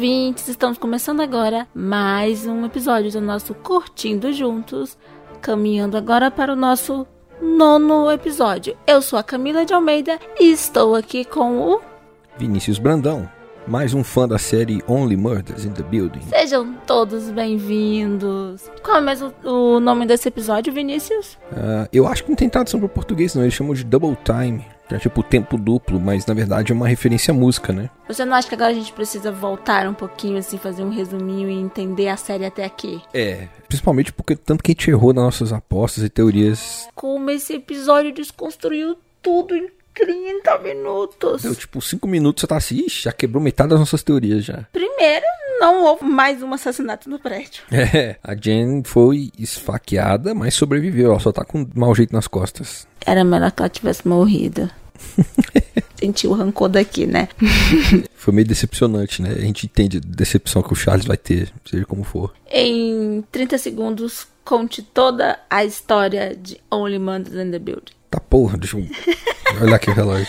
ouvintes, estamos começando agora mais um episódio do nosso Curtindo Juntos, caminhando agora para o nosso nono episódio. Eu sou a Camila de Almeida e estou aqui com o Vinícius Brandão, mais um fã da série Only Murders in the Building. Sejam todos bem-vindos. Qual é mesmo o nome desse episódio, Vinícius? Uh, eu acho que não tem tradução para o português, não. Eles chamam de Double Time. Que é tipo tempo duplo, mas na verdade é uma referência à música, né? Você não acha que agora a gente precisa voltar um pouquinho, assim, fazer um resuminho e entender a série até aqui? É, principalmente porque tanto que a gente errou nas nossas apostas e teorias. Como esse episódio desconstruiu tudo em 30 minutos. Deu tipo 5 minutos, você tá assim, ixi, já quebrou metade das nossas teorias já. Primeiro, não houve mais um assassinato no prédio. É, a Jen foi esfaqueada, mas sobreviveu. Ela só tá com mau jeito nas costas. Era melhor que ela tivesse morrido. Sentiu o rancor daqui, né? Foi meio decepcionante, né? A gente entende a decepção que o Charles vai ter, seja como for. Em 30 segundos, conte toda a história de Only Mondays in the Building. Tá porra, deixa eu olhar aqui o relógio.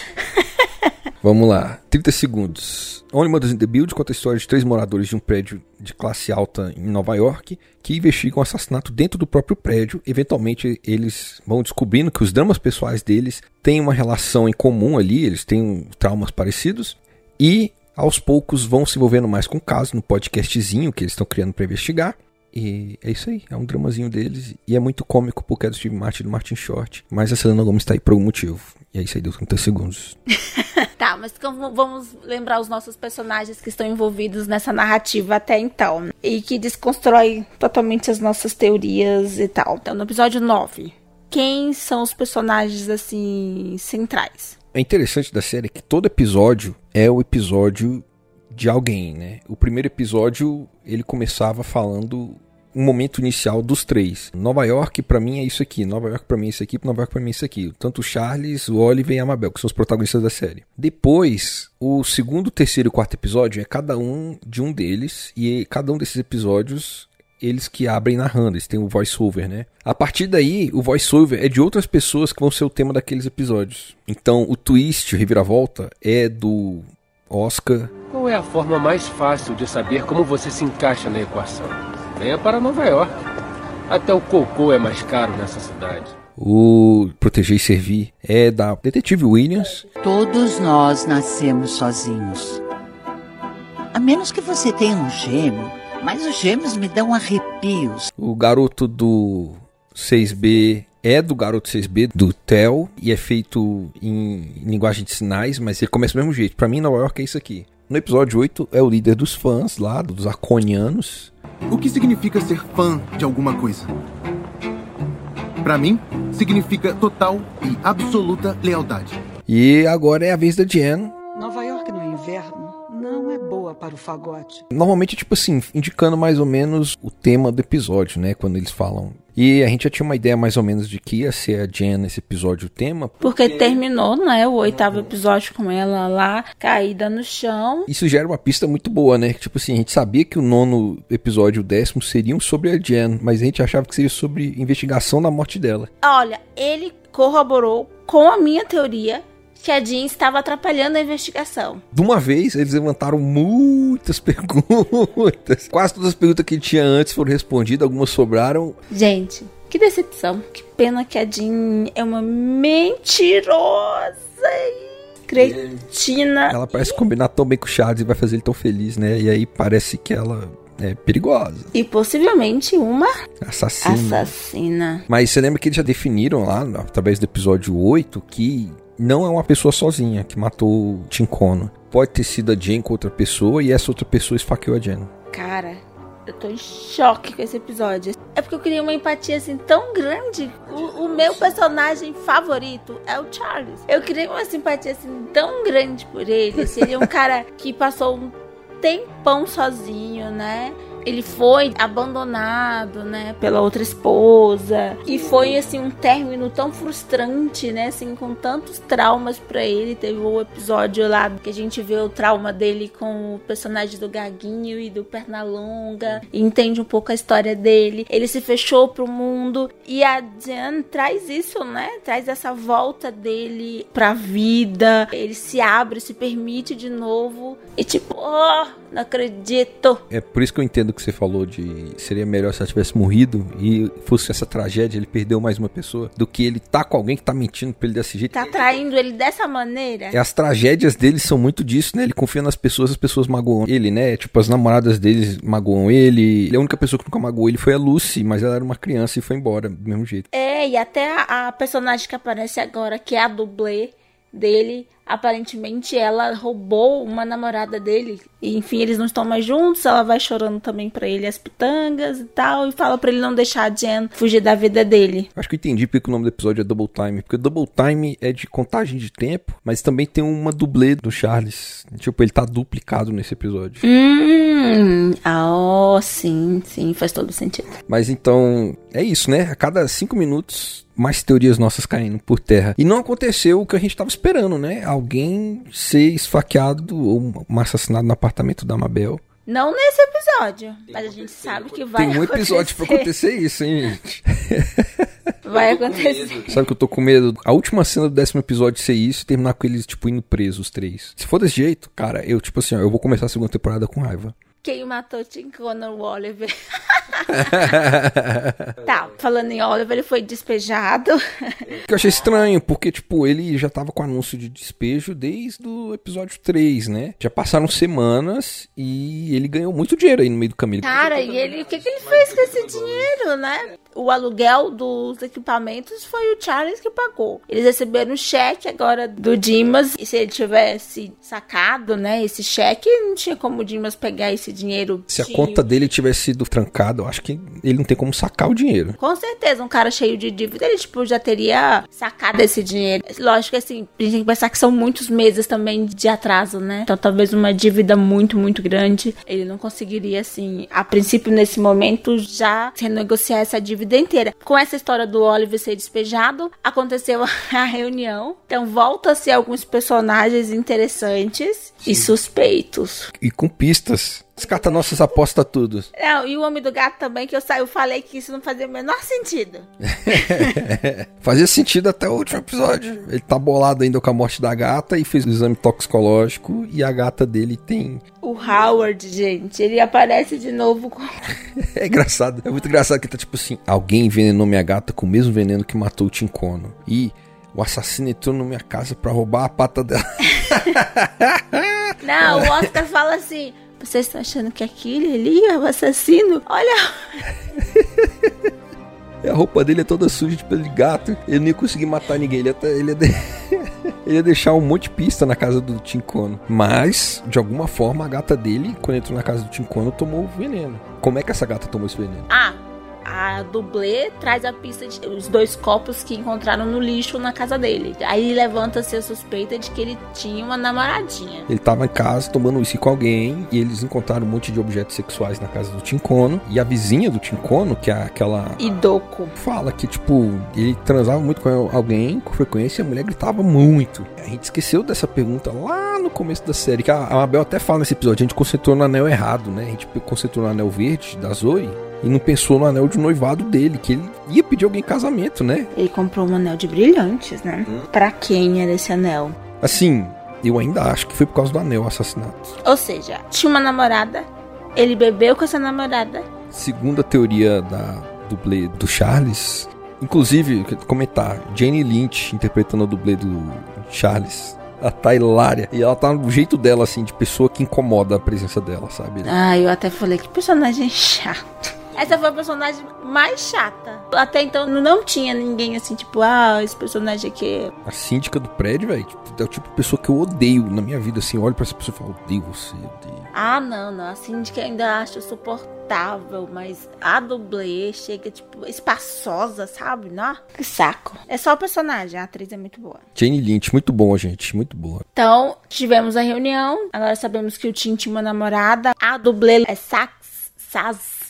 Vamos lá, 30 segundos. Only Mothers in the Build conta a história de três moradores de um prédio de classe alta em Nova York que investigam um assassinato dentro do próprio prédio. Eventualmente, eles vão descobrindo que os dramas pessoais deles têm uma relação em comum ali, eles têm traumas parecidos. E aos poucos vão se envolvendo mais com o caso no podcastzinho que eles estão criando para investigar. E é isso aí, é um dramazinho deles. E é muito cômico porque é do Steve Martin e do Martin Short. Mas a Selena Gomes tá aí por algum motivo. E é isso aí, deu 30 segundos. tá, mas vamos lembrar os nossos personagens que estão envolvidos nessa narrativa até então. E que desconstrói totalmente as nossas teorias e tal. Então, no episódio 9, quem são os personagens, assim, centrais? É interessante da série que todo episódio é o episódio de alguém, né? O primeiro episódio ele começava falando um momento inicial dos três. Nova York para mim é isso aqui, Nova York para mim é isso aqui, Nova York para mim é isso aqui. Tanto o Charles, o Oliver e a Amabel, que são os protagonistas da série. Depois, o segundo, terceiro e quarto episódio é cada um de um deles e cada um desses episódios eles que abrem narrando, eles têm o voice-over, né? A partir daí, o voice-over é de outras pessoas que vão ser o tema daqueles episódios. Então, o twist, o reviravolta, é do Oscar. Qual é a forma mais fácil de saber como você se encaixa na equação? Venha para Nova York. Até o cocô é mais caro nessa cidade. O Proteger e Servir é da Detetive Williams. Todos nós nascemos sozinhos. A menos que você tenha um gêmeo, mas os gêmeos me dão arrepios. O garoto do 6B é do Garoto 6B, do Theo, e é feito em linguagem de sinais, mas ele começa do mesmo jeito. Para mim, Nova York é isso aqui. No episódio 8, é o líder dos fãs lá, dos Arconianos, o que significa ser fã de alguma coisa? Para mim, significa total e absoluta lealdade. E agora é a vez da Jen. Nova York no inverno não é boa para o fagote. Normalmente, tipo assim, indicando mais ou menos o tema do episódio, né? Quando eles falam e a gente já tinha uma ideia mais ou menos de que ia ser a Jen nesse episódio o tema. Porque terminou, né, o oitavo episódio com ela lá, caída no chão. Isso gera uma pista muito boa, né? Tipo assim, a gente sabia que o nono episódio e o décimo seriam sobre a Jen, mas a gente achava que seria sobre investigação da morte dela. Olha, ele corroborou com a minha teoria que a Jean estava atrapalhando a investigação. De uma vez, eles levantaram muitas perguntas. Quase todas as perguntas que tinha antes foram respondidas, algumas sobraram. Gente, que decepção. Que pena que a Jean é uma mentirosa e cretina. Ela parece combinar tão bem com o Charles e vai fazer ele tão feliz, né? E aí parece que ela é perigosa. E possivelmente uma assassina. assassina. Mas você lembra que eles já definiram lá, através do episódio 8, que não é uma pessoa sozinha que matou o Tincono. Pode ter sido a Jen com outra pessoa e essa outra pessoa esfaqueou a Jen. Cara, eu tô em choque com esse episódio. É porque eu queria uma empatia assim tão grande. O, o, meu personagem favorito é o Charles. Eu queria uma simpatia assim tão grande por ele. Seria um cara que passou um tempão sozinho, né? Ele foi abandonado, né, pela outra esposa. E foi assim um término tão frustrante, né, assim com tantos traumas para ele. Teve o episódio lá que a gente vê o trauma dele com o personagem do Gaguinho e do Pernalonga, e entende um pouco a história dele. Ele se fechou pro mundo e a Jan traz isso, né? Traz essa volta dele pra vida. Ele se abre, se permite de novo e tipo, oh, Não acredito. É por isso que eu entendo que você falou de seria melhor se ela tivesse morrido e fosse essa tragédia, ele perdeu mais uma pessoa, do que ele tá com alguém que tá mentindo pra ele desse jeito. Tá traindo ele dessa maneira? E as tragédias dele são muito disso, né? Ele confia nas pessoas, as pessoas magoam ele, né? Tipo, as namoradas deles magoam ele. A única pessoa que nunca magoou ele foi a Lucy, mas ela era uma criança e foi embora do mesmo jeito. É, e até a, a personagem que aparece agora, que é a dublê dele, aparentemente ela roubou uma namorada dele. E enfim, eles não estão mais juntos. Ela vai chorando também pra ele as pitangas e tal. E fala pra ele não deixar a Jen fugir da vida dele. Acho que eu entendi porque o nome do episódio é Double Time. Porque Double Time é de contagem de tempo, mas também tem uma dublê do Charles. Tipo, ele tá duplicado nesse episódio. Hum, ah, oh, sim, sim, faz todo sentido. Mas então, é isso, né? A cada cinco minutos mais teorias nossas caindo por terra. E não aconteceu o que a gente estava esperando, né? Alguém ser esfaqueado ou assassinado no apartamento da Mabel. Não nesse episódio, mas a gente sabe que vai Tem um acontecer. episódio pra acontecer isso, hein, gente? Vai acontecer. Sabe que eu tô com medo? A última cena do décimo episódio ser isso e terminar com eles, tipo, indo presos, os três. Se for desse jeito, cara, eu, tipo assim, ó, eu vou começar a segunda temporada com raiva. Quem matou Tim Connor, o Oliver. tá, falando em Oliver, ele foi despejado. que eu achei estranho, porque, tipo, ele já tava com anúncio de despejo desde o episódio 3, né? Já passaram semanas e ele ganhou muito dinheiro aí no meio do caminho. Cara, e ele, o que, que ele fez com esse dinheiro, né? O aluguel dos equipamentos foi o Charles que pagou. Eles receberam um cheque agora do Dimas. E se ele tivesse sacado, né, esse cheque, não tinha como o Dimas pegar esse dinheiro. Se a conta dele tivesse sido trancada, acho que ele não tem como sacar o dinheiro. Com certeza, um cara cheio de dívida, ele, tipo, já teria sacado esse dinheiro. Lógico que, assim, a gente tem que pensar que são muitos meses também de atraso, né? Então, talvez uma dívida muito, muito grande, ele não conseguiria, assim, a princípio, nesse momento, já renegociar essa dívida inteira. Com essa história do Oliver ser despejado, aconteceu a reunião. Então, volta-se alguns personagens interessantes e suspeitos. E com pistas. Descarta nossas apostas tudo. Não, e o Homem do Gato também, que eu, sa- eu falei que isso não fazia o menor sentido. Fazia sentido até o último episódio. Ele tá bolado ainda com a morte da gata e fez o exame toxicológico. E a gata dele tem. O Howard, gente, ele aparece de novo com. É engraçado. É muito engraçado que tá tipo assim: alguém envenenou minha gata com o mesmo veneno que matou o Tincono. E o assassino entrou na minha casa pra roubar a pata dela. Não, o Oscar fala assim: vocês estão achando que aquele ali é o assassino? Olha, E a roupa dele é toda suja de pelo de gato. Ele não ia conseguir matar ninguém. Ele ia, até- ele ia, de- ele ia deixar um monte de pista na casa do Tincono. Mas, de alguma forma, a gata dele, quando entrou na casa do Tincono, tomou o veneno. Como é que essa gata tomou esse veneno? ah, a dublê traz a pista de os dois copos que encontraram no lixo na casa dele. Aí levanta-se a suspeita de que ele tinha uma namoradinha. Ele tava em casa tomando uísque com alguém e eles encontraram um monte de objetos sexuais na casa do Tincono. E a vizinha do Tincono, que é aquela. Idoko. Fala que, tipo, ele transava muito com alguém com frequência e a mulher gritava muito. A gente esqueceu dessa pergunta lá no começo da série, que a a Mabel até fala nesse episódio. A gente concentrou no anel errado, né? A gente concentrou no anel verde da Zoe e não pensou no anel de noivado dele, que ele ia pedir alguém em casamento, né? Ele comprou um anel de brilhantes, né? Pra quem era esse anel? Assim, eu ainda acho que foi por causa do anel o assassinato. Ou seja, tinha uma namorada, ele bebeu com essa namorada. Segundo a teoria da dublê do Charles, inclusive, comentar, Jane Lynch interpretando a dublê do Charles. Ela tá hilária. E ela tá no jeito dela, assim, de pessoa que incomoda a presença dela, sabe? Ah, eu até falei que personagem chato. Essa foi a personagem mais chata. Até então não tinha ninguém assim, tipo, ah, esse personagem aqui. A síndica do prédio, velho, é o tipo de pessoa que eu odeio na minha vida, assim. Eu olho pra essa pessoa e falo, odeio você, odeio. Ah, não, não. A síndica ainda acho suportável, mas a dublê chega, tipo, espaçosa, sabe? Não, que saco. É só o personagem, a atriz é muito boa. Jane Lynch, muito boa, gente, muito boa. Então, tivemos a reunião. Agora sabemos que o Tim tinha uma namorada. A dublê é Sax. Saz.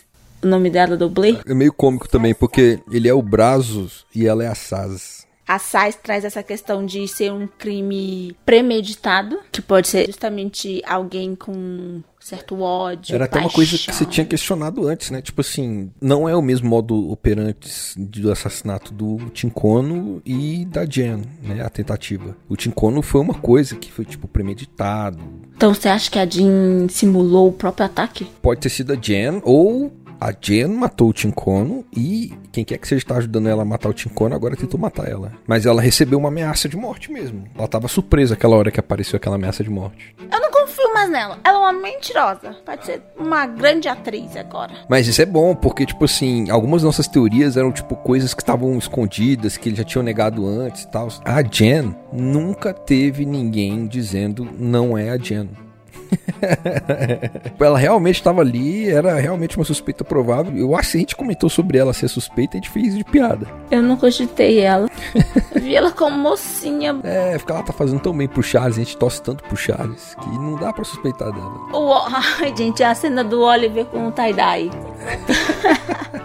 O nome dela, dublê? É meio cômico também, porque ele é o Brazos e ela é a Saz. A Sais traz essa questão de ser um crime premeditado, que pode ser justamente alguém com certo ódio. Era até uma paixão. coisa que você tinha questionado antes, né? Tipo assim, não é o mesmo modo operante do assassinato do Tincono e da Jen, né? A tentativa. O Tincono foi uma coisa que foi, tipo, premeditado. Então você acha que a Jean simulou o próprio ataque? Pode ter sido a Jen ou a Jen matou o Tincono e quem quer que seja está ajudando ela a matar o Tincono agora tentou matar ela. Mas ela recebeu uma ameaça de morte mesmo. Ela tava surpresa aquela hora que apareceu aquela ameaça de morte. Eu não confio mais nela. Ela é uma mentirosa. Pode ser uma grande atriz agora. Mas isso é bom, porque, tipo assim, algumas nossas teorias eram, tipo, coisas que estavam escondidas, que eles já tinham negado antes e tal. A Jen nunca teve ninguém dizendo não é a Jen. ela realmente estava ali, era realmente uma suspeita provável. Eu acho que a gente comentou sobre ela ser suspeita e a gente fez de piada. Eu não cogitei ela. Vi ela como mocinha. É, porque ela tá fazendo tão bem pro Charles, a gente torce tanto pro Charles, que não dá pra suspeitar dela. O, ai, gente, a cena do Oliver com o tie-dye.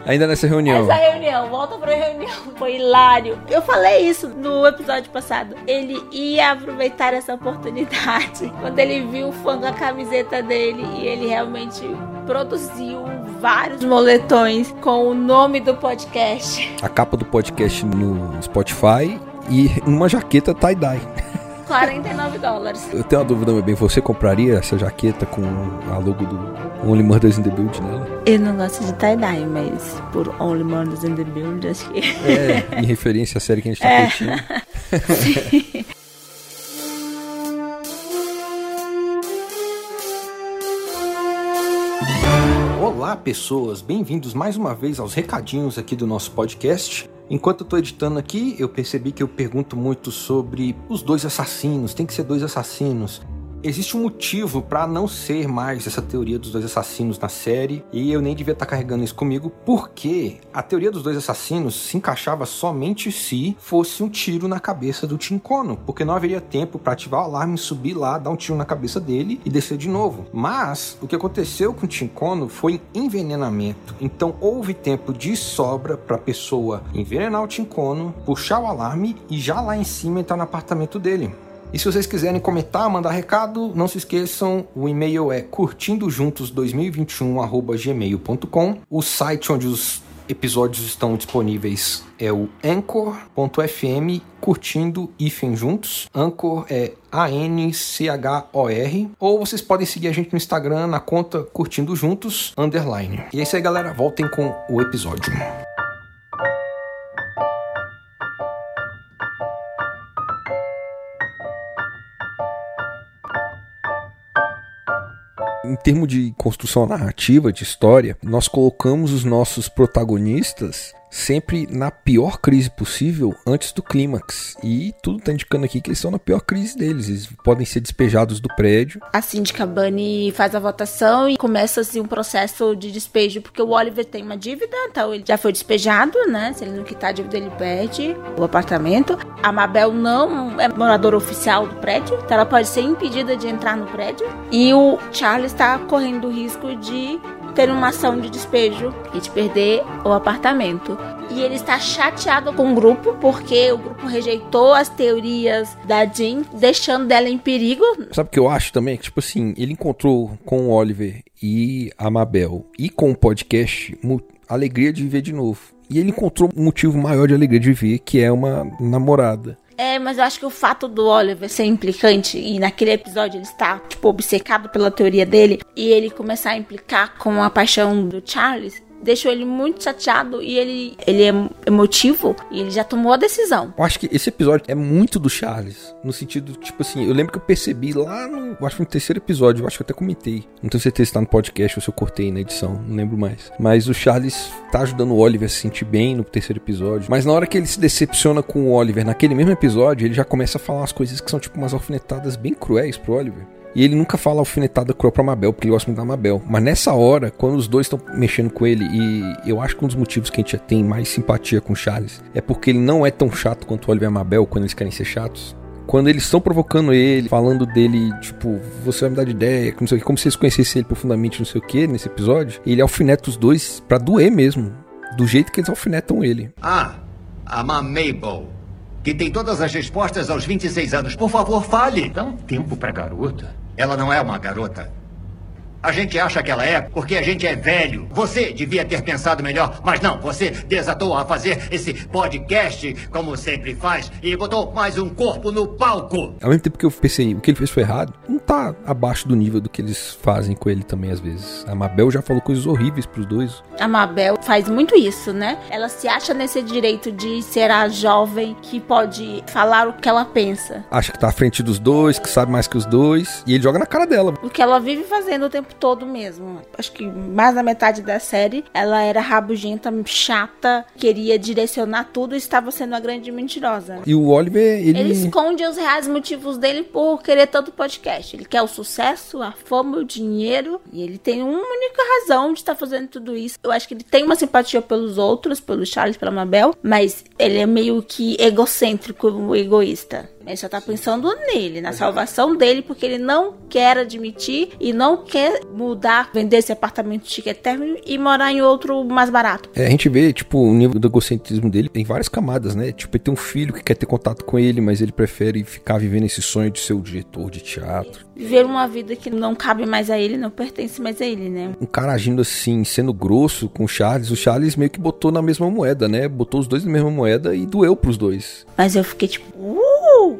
Ainda nessa reunião. Essa reunião, volta pra reunião. Foi hilário. Eu falei isso no episódio passado. Ele ia aproveitar essa oportunidade quando ele viu o fã com a camiseta dele e ele realmente produziu vários moletões com o nome do podcast. A capa do podcast no Spotify e uma jaqueta tie-dye. 49 dólares. Eu tenho uma dúvida, meu bem, você compraria essa jaqueta com a logo do Only Murders in the Build nela? Eu não gosto de tie-dye, mas por Only Murders in the Build, acho que... É, em referência à série que a gente tá É. curtindo. Olá, pessoas! Bem-vindos mais uma vez aos recadinhos aqui do nosso podcast. Enquanto eu tô editando aqui, eu percebi que eu pergunto muito sobre os dois assassinos. Tem que ser dois assassinos. Existe um motivo pra não ser mais essa teoria dos dois assassinos na série, e eu nem devia estar carregando isso comigo, porque a teoria dos dois assassinos se encaixava somente se fosse um tiro na cabeça do Tincono, porque não haveria tempo pra ativar o alarme, subir lá, dar um tiro na cabeça dele e descer de novo. Mas o que aconteceu com o Tincono foi envenenamento, então houve tempo de sobra pra pessoa envenenar o Tincono, puxar o alarme e já lá em cima entrar no apartamento dele. E se vocês quiserem comentar, mandar recado, não se esqueçam, o e-mail é curtindojuntos2021@gmail.com. O site onde os episódios estão disponíveis é o anchor.fm curtindo hífen juntos. Anchor é A-N-C-H-O-R. Ou vocês podem seguir a gente no Instagram na conta curtindo juntos, underline. E é isso aí, galera. Voltem com o episódio. Em termos de construção narrativa, de história, nós colocamos os nossos protagonistas sempre na pior crise possível antes do clímax. E tudo tá indicando aqui que eles estão na pior crise deles. Eles podem ser despejados do prédio. A síndica Bunny faz a votação e começa-se um processo de despejo, porque o Oliver tem uma dívida, então ele já foi despejado, né? Se ele não quitar a dívida, ele perde o apartamento. A Mabel não é moradora oficial do prédio, então ela pode ser impedida de entrar no prédio. E o Charles está correndo o risco de ter uma ação de despejo e de perder o apartamento. E ele está chateado com o grupo porque o grupo rejeitou as teorias da Jean, deixando dela em perigo. Sabe o que eu acho também? Que, tipo assim, ele encontrou com o Oliver e a Mabel e com o podcast alegria de viver de novo. E ele encontrou um motivo maior de alegria de viver, que é uma namorada. É, mas eu acho que o fato do Oliver ser implicante e naquele episódio ele está, tipo, obcecado pela teoria dele e ele começar a implicar com a paixão do Charles deixou ele muito chateado e ele, ele é emotivo e ele já tomou a decisão. Eu acho que esse episódio é muito do Charles. No sentido, tipo assim, eu lembro que eu percebi lá no. Acho que no terceiro episódio, eu acho que eu até comentei. Não tenho certeza se tá no podcast ou se eu cortei na edição, não lembro mais. Mas o Charles tá ajudando o Oliver a se sentir bem no terceiro episódio. Mas na hora que ele se decepciona com o Oliver naquele mesmo episódio, ele já começa a falar umas coisas que são tipo umas alfinetadas bem cruéis pro Oliver. E ele nunca fala alfinetada cruel pra Mabel, porque ele gosta muito da Mabel. Mas nessa hora, quando os dois estão mexendo com ele, e eu acho que um dos motivos que a gente já tem mais simpatia com o Charles é porque ele não é tão chato quanto o Oliver e a Mabel quando eles querem ser chatos. Quando eles estão provocando ele, falando dele, tipo, você vai me dar de ideia, que não sei o que, como se eles conhecessem ele profundamente, não sei o que, nesse episódio, ele alfineta os dois pra doer mesmo. Do jeito que eles alfinetam ele. Ah, a Mabel. que tem todas as respostas aos 26 anos. Por favor, fale. Dá um tempo pra garota. Ela não é uma garota. A gente acha que ela é porque a gente é velho. Você devia ter pensado melhor, mas não. Você desatou a fazer esse podcast, como sempre faz, e botou mais um corpo no palco. Ao mesmo tempo que eu pensei, o que ele fez foi errado, tá abaixo do nível do que eles fazem com ele também às vezes. A Mabel já falou coisas horríveis pros dois. A Mabel faz muito isso, né? Ela se acha nesse direito de ser a jovem que pode falar o que ela pensa. Acha que tá à frente dos dois, que sabe mais que os dois, e ele joga na cara dela. O que ela vive fazendo o tempo todo mesmo. Acho que mais da metade da série ela era rabugenta, chata, queria direcionar tudo e estava sendo a grande mentirosa. E o Oliver, ele. Ele esconde os reais motivos dele por querer todo o podcast. Ele quer o sucesso, a fama, o dinheiro. E ele tem uma única razão de estar fazendo tudo isso. Eu acho que ele tem uma simpatia pelos outros, pelo Charles, pela Mabel. Mas ele é meio que egocêntrico, egoísta. Ele só tá pensando nele, na salvação dele, porque ele não quer admitir e não quer mudar, vender esse apartamento chique término e morar em outro mais barato. É, a gente vê, tipo, o nível do egocentrismo dele em várias camadas, né? Tipo, ele tem um filho que quer ter contato com ele, mas ele prefere ficar vivendo esse sonho de ser o diretor de teatro. Viver uma vida que não cabe mais a ele, não pertence mais a ele, né? Um cara agindo assim, sendo grosso com o Charles, o Charles meio que botou na mesma moeda, né? Botou os dois na mesma moeda e doeu pros dois. Mas eu fiquei tipo, uh,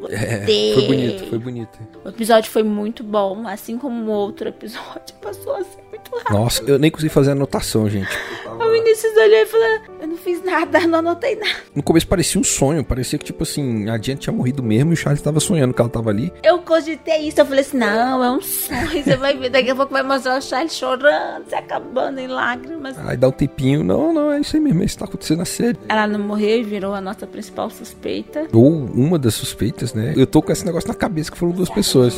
É, foi bonito, foi bonito. O episódio foi muito bom, assim como o outro episódio passou assim muito rápido. Nossa, eu nem consegui fazer anotação, gente. O Vinícius olhou e falou: Eu não fiz nada, não anotei nada. No começo parecia um sonho, parecia que, tipo assim, a Diane tinha morrido mesmo e o Charles tava sonhando que ela tava ali. Eu cogitei isso, eu falei assim: Não, é um sonho. Você vai ver, daqui a pouco vai mostrar o Charles chorando, se acabando em lágrimas. Aí dá um tempinho, não, não, é isso aí mesmo, é isso que tá acontecendo na série. Ela não morreu e virou a nossa principal suspeita. Ou uma das suspeitas, né? Eu tô com esse negócio na cabeça que foram duas pessoas.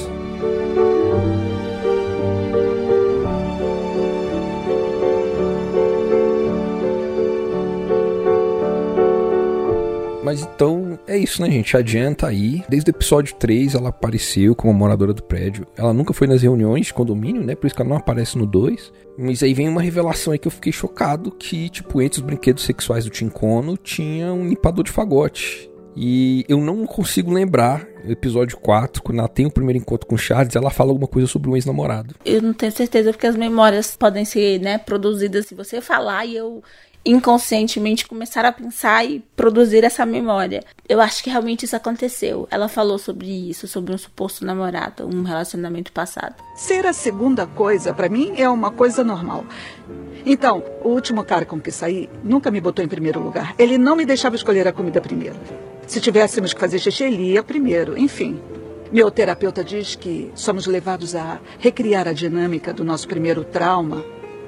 Mas então é isso, né, gente? A Jen tá aí. Desde o episódio 3 ela apareceu como moradora do prédio. Ela nunca foi nas reuniões de condomínio, né? Por isso que ela não aparece no 2. Mas aí vem uma revelação aí que eu fiquei chocado: que, tipo, entre os brinquedos sexuais do Tincono tinha um limpador de fagote. E eu não consigo lembrar, episódio 4, quando ela tem o primeiro encontro com o Charles, ela fala alguma coisa sobre um ex-namorado. Eu não tenho certeza porque as memórias podem ser, né, produzidas se você falar e eu inconscientemente começar a pensar e produzir essa memória. Eu acho que realmente isso aconteceu. Ela falou sobre isso, sobre um suposto namorado, um relacionamento passado. Ser a segunda coisa, pra mim, é uma coisa normal. Então, o último cara com que saí nunca me botou em primeiro lugar. Ele não me deixava escolher a comida primeiro. Se tivéssemos que fazer xixi, ele ia primeiro. Enfim. Meu terapeuta diz que somos levados a recriar a dinâmica do nosso primeiro trauma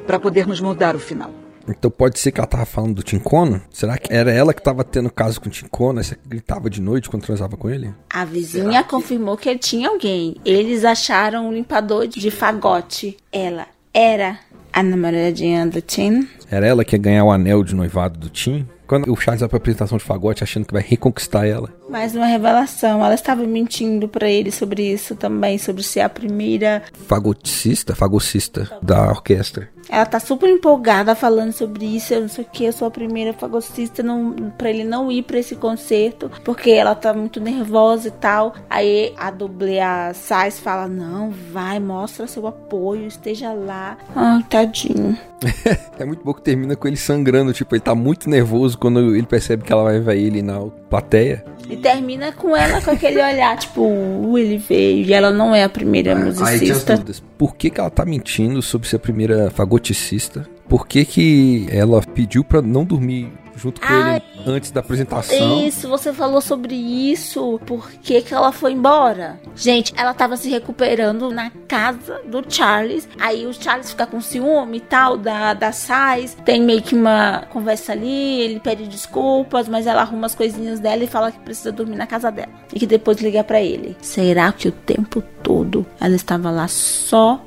para podermos mudar o final. Então pode ser que ela tava falando do Tincono? Será que era ela que tava tendo caso com o Tincono? Essa que gritava de noite quando transava com ele? A vizinha confirmou que tinha alguém. Eles acharam um limpador de fagote. Ela era a namoradinha do Tim. Era ela que ia ganhar o anel de noivado do Tim? Quando o Charles vai pra apresentação de fagote achando que vai reconquistar ela. Mais uma revelação. Ela estava mentindo pra ele sobre isso também, sobre ser a primeira. Fagoticista? Fagocista da orquestra. Ela tá super empolgada falando sobre isso. Eu não sei o que, eu sou a primeira fagocista não, pra ele não ir pra esse concerto, porque ela tá muito nervosa e tal. Aí a dublê, a Sais, fala: Não, vai, mostra seu apoio, esteja lá. Ai, tadinho. é muito bom que termina com ele sangrando. Tipo, ele tá muito nervoso quando ele percebe que ela vai ver ele na plateia. E termina com ela com aquele olhar, tipo, uh, ele veio e ela não é a primeira Aí tinha as musicista. dúvidas. Por que, que ela tá mentindo sobre ser a primeira fagoticista? Por que, que ela pediu pra não dormir junto com Ai. ele antes da apresentação? Isso, você falou sobre isso. Por que, que ela foi embora? Gente, ela tava se recuperando na casa do Charles. Aí o Charles fica com ciúme e tal da, da Sais. Tem meio que uma conversa ali. Ele pede desculpas, mas ela arruma as coisinhas dela e fala que precisa dormir na casa dela. E que depois liga pra ele. Será que o tempo todo ela estava lá só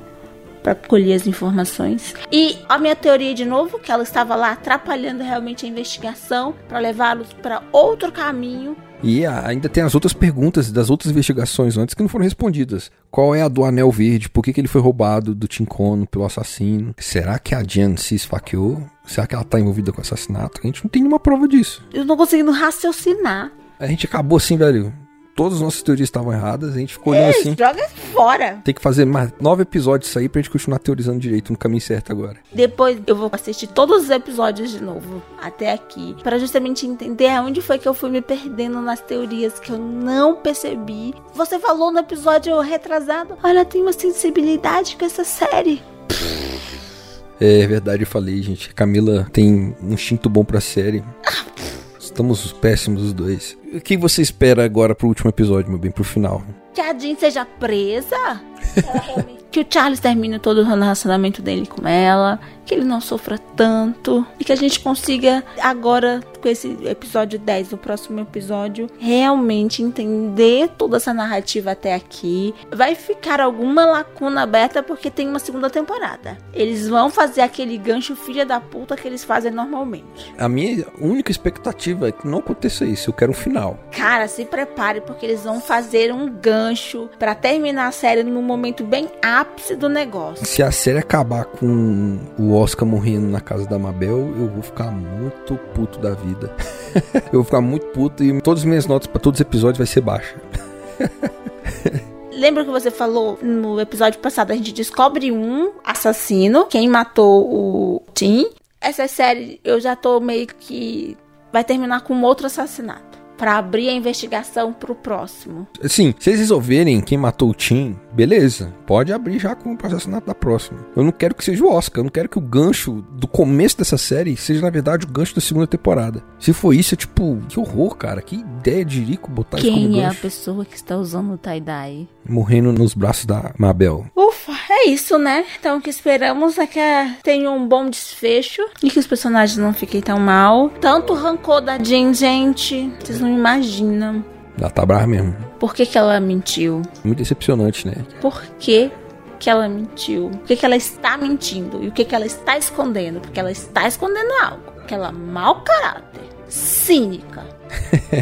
para colher as informações. E a minha teoria de novo, que ela estava lá atrapalhando realmente a investigação para levá-los para outro caminho. E ainda tem as outras perguntas das outras investigações antes que não foram respondidas. Qual é a do Anel Verde? Por que, que ele foi roubado do Tincono pelo assassino? Será que a Jen se esfaqueou? Será que ela tá envolvida com o assassinato? A gente não tem nenhuma prova disso. Eu não conseguindo raciocinar. A gente acabou assim, velho. Todas as nossas teorias estavam erradas, a gente ficou olhando assim. joga fora. Tem que fazer mais nove episódios isso aí pra gente continuar teorizando direito no caminho certo agora. Depois eu vou assistir todos os episódios de novo, até aqui, Pra justamente entender aonde foi que eu fui me perdendo nas teorias que eu não percebi. Você falou no episódio retrasado, olha, tem uma sensibilidade com essa série. É verdade, eu falei, gente. Camila tem um instinto bom pra série. Estamos péssimos os dois. O que você espera agora pro último episódio, meu bem, pro final? Que a Jean seja presa. Que o Charles termine todo o relacionamento dele com ela. Que ele não sofra tanto. E que a gente consiga, agora, com esse episódio 10, no próximo episódio, realmente entender toda essa narrativa até aqui. Vai ficar alguma lacuna aberta porque tem uma segunda temporada. Eles vão fazer aquele gancho filha da puta que eles fazem normalmente. A minha única expectativa é que não aconteça isso. Eu quero um final. Cara, se prepare porque eles vão fazer um gancho pra terminar a série no momento bem ápice do negócio. Se a série acabar com o Oscar morrendo na casa da Mabel, eu vou ficar muito puto da vida. eu vou ficar muito puto e todas as minhas notas pra todos os episódios vai ser baixa. Lembra que você falou no episódio passado? A gente descobre um assassino, quem matou o Tim. Essa série eu já tô meio que. Vai terminar com outro assassinato. Pra abrir a investigação pro próximo. Assim, se eles resolverem quem matou o Tim, beleza. Pode abrir já com o assassinato da próxima. Eu não quero que seja o Oscar. Eu não quero que o gancho do começo dessa série seja, na verdade, o gancho da segunda temporada. Se for isso, é tipo, que horror, cara. Que ideia de rico botar isso como Quem é a pessoa que está usando o tie-dye? Morrendo nos braços da Mabel. Ufa, é isso, né? Então o que esperamos é que tenha um bom desfecho e que os personagens não fiquem tão mal. Tanto rancor da Jean, gente, vocês não imaginam. Ela tá brava mesmo. Por que, que ela mentiu? Muito decepcionante, né? Por que, que ela mentiu? Por que, que ela está mentindo? E o que, que ela está escondendo? Porque ela está escondendo algo. Que ela é mau caráter, cínica,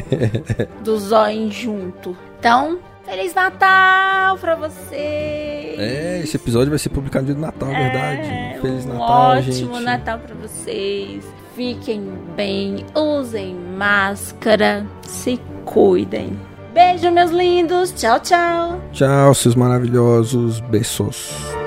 do zóio junto. Então, Feliz Natal pra vocês! É, esse episódio vai ser publicado no dia do Natal, é verdade. Feliz um Natal, ótimo gente. Natal pra vocês. Fiquem bem, usem máscara, se cuidem. Beijo, meus lindos. Tchau, tchau. Tchau, seus maravilhosos. Beijos.